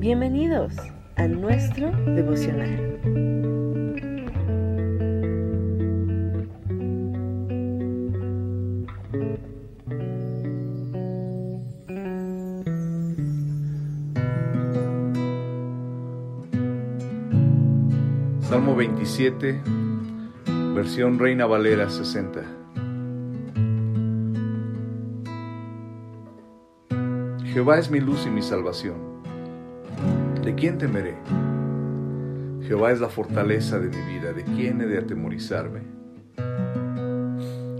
Bienvenidos a nuestro devocional. Salmo 27, versión Reina Valera 60. Jehová es mi luz y mi salvación. ¿De quién temeré? Jehová es la fortaleza de mi vida, ¿de quién he de atemorizarme?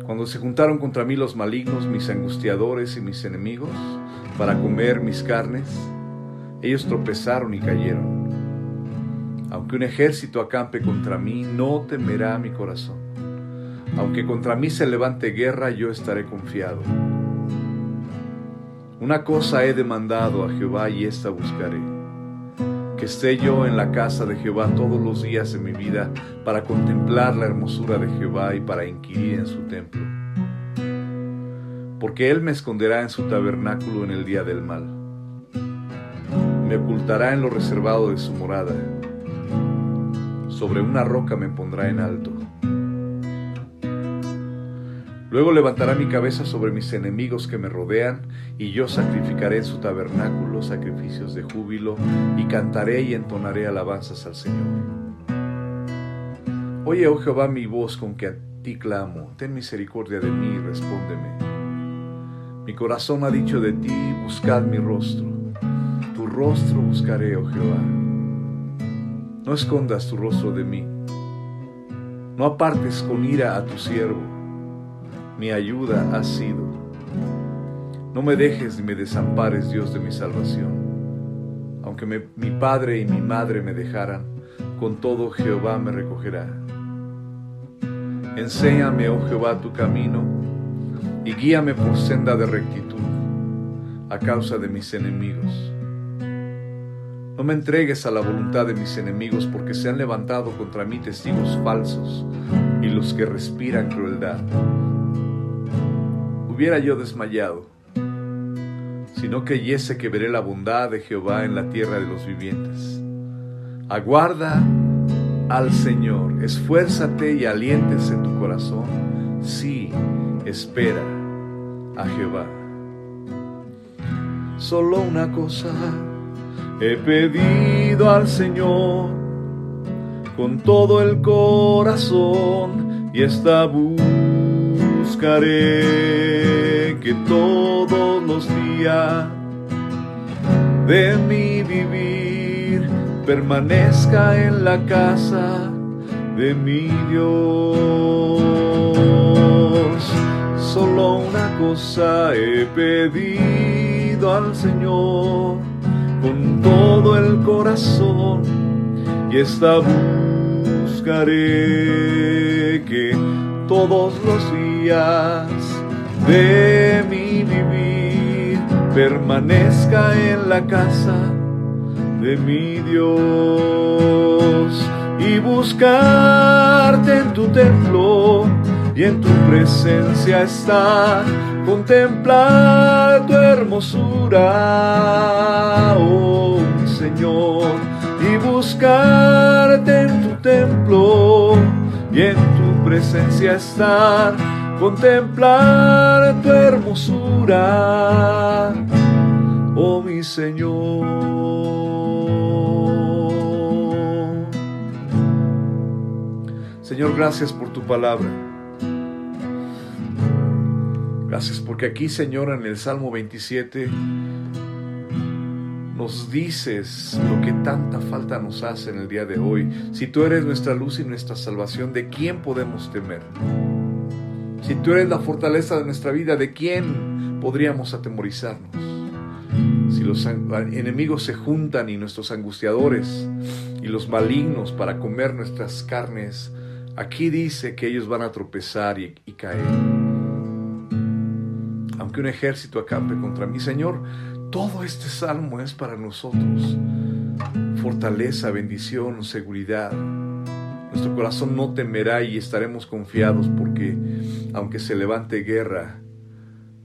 Cuando se juntaron contra mí los malignos, mis angustiadores y mis enemigos, para comer mis carnes, ellos tropezaron y cayeron. Aunque un ejército acampe contra mí, no temerá mi corazón. Aunque contra mí se levante guerra, yo estaré confiado. Una cosa he demandado a Jehová y esta buscaré que esté yo en la casa de Jehová todos los días de mi vida para contemplar la hermosura de Jehová y para inquirir en su templo. Porque Él me esconderá en su tabernáculo en el día del mal. Me ocultará en lo reservado de su morada. Sobre una roca me pondrá en alto. Luego levantará mi cabeza sobre mis enemigos que me rodean, y yo sacrificaré en su tabernáculo sacrificios de júbilo, y cantaré y entonaré alabanzas al Señor. Oye, oh Jehová, mi voz con que a ti clamo, ten misericordia de mí y respóndeme. Mi corazón ha dicho de ti, buscad mi rostro. Tu rostro buscaré, oh Jehová. No escondas tu rostro de mí. No apartes con ira a tu siervo mi ayuda has sido. No me dejes ni me desampares, Dios de mi salvación. Aunque mi padre y mi madre me dejaran, con todo Jehová me recogerá. Enséñame, oh Jehová, tu camino y guíame por senda de rectitud a causa de mis enemigos. No me entregues a la voluntad de mis enemigos porque se han levantado contra mí testigos falsos y los que respiran crueldad hubiera yo desmayado, si no creyese que veré la bondad de Jehová en la tierra de los vivientes. Aguarda al Señor, esfuérzate y aliéntese tu corazón. Sí, espera a Jehová. Solo una cosa he pedido al Señor con todo el corazón y esta buscaré que todos los días de mi vivir permanezca en la casa de mi Dios. Solo una cosa he pedido al Señor con todo el corazón y esta buscaré que todos los días de mi vivir permanezca en la casa de mi Dios y buscarte en tu templo y en tu presencia estar, contemplar tu hermosura, oh Señor, y buscarte en tu templo y en tu presencia estar contemplar tu hermosura, oh mi Señor. Señor, gracias por tu palabra. Gracias porque aquí, Señor, en el Salmo 27 nos dices lo que tanta falta nos hace en el día de hoy. Si tú eres nuestra luz y nuestra salvación, ¿de quién podemos temer? Si tú eres la fortaleza de nuestra vida, ¿de quién podríamos atemorizarnos? Si los enemigos se juntan y nuestros angustiadores y los malignos para comer nuestras carnes, aquí dice que ellos van a tropezar y, caer. Aunque un ejército acampe contra mí, Señor, todo este salmo es para nosotros. Fortaleza, bendición, seguridad. Nuestro corazón no temerá y estaremos confiados porque, aunque se levante guerra,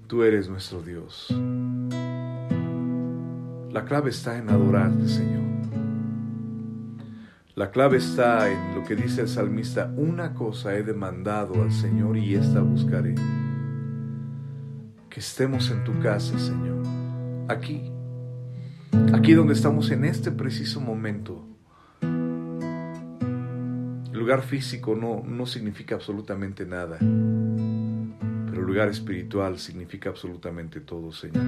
tú eres nuestro Dios. La clave está en adorarte, Señor. La clave está en lo que dice el salmista, una cosa he demandado al Señor y esta buscaré. Que estemos en tu casa, Señor, aquí, aquí donde estamos en este preciso momento. El lugar físico no, no significa absolutamente nada, el lugar espiritual significa absolutamente todo, Señor.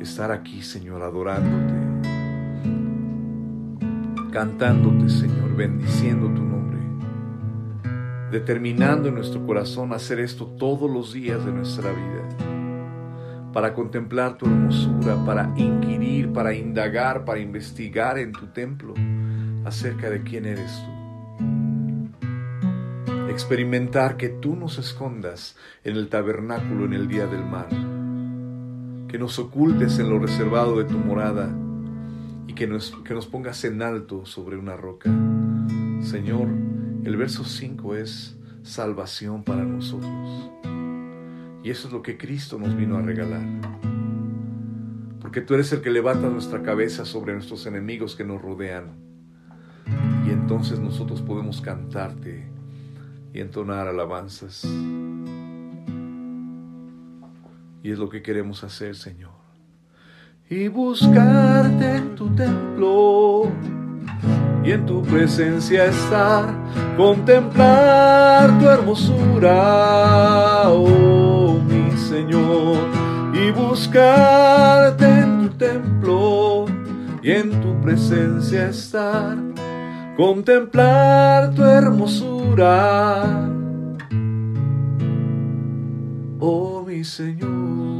Estar aquí, Señor, adorándote cantándote, Señor, bendiciendo tu nombre, determinando en nuestro corazón hacer esto todos los días de nuestra vida, para contemplar tu hermosura, para inquirir, para indagar, para investigar en tu templo acerca de quién eres tú. Experimentar que tú nos escondas en el tabernáculo en el día del mal, que nos ocultes en lo reservado de tu morada, que nos, que nos pongas en alto sobre una roca. Señor, el verso 5 es salvación para nosotros. Y eso es lo que Cristo nos vino a regalar. Porque tú eres el que levanta nuestra cabeza sobre nuestros enemigos que nos rodean. Y entonces nosotros podemos cantarte y entonar alabanzas. Y es lo que queremos hacer, Señor. Y buscarte en tu templo. Y en tu presencia estar, contemplar tu hermosura, oh mi Señor, y buscarte en tu templo. Y en tu presencia estar, contemplar tu hermosura, oh mi Señor.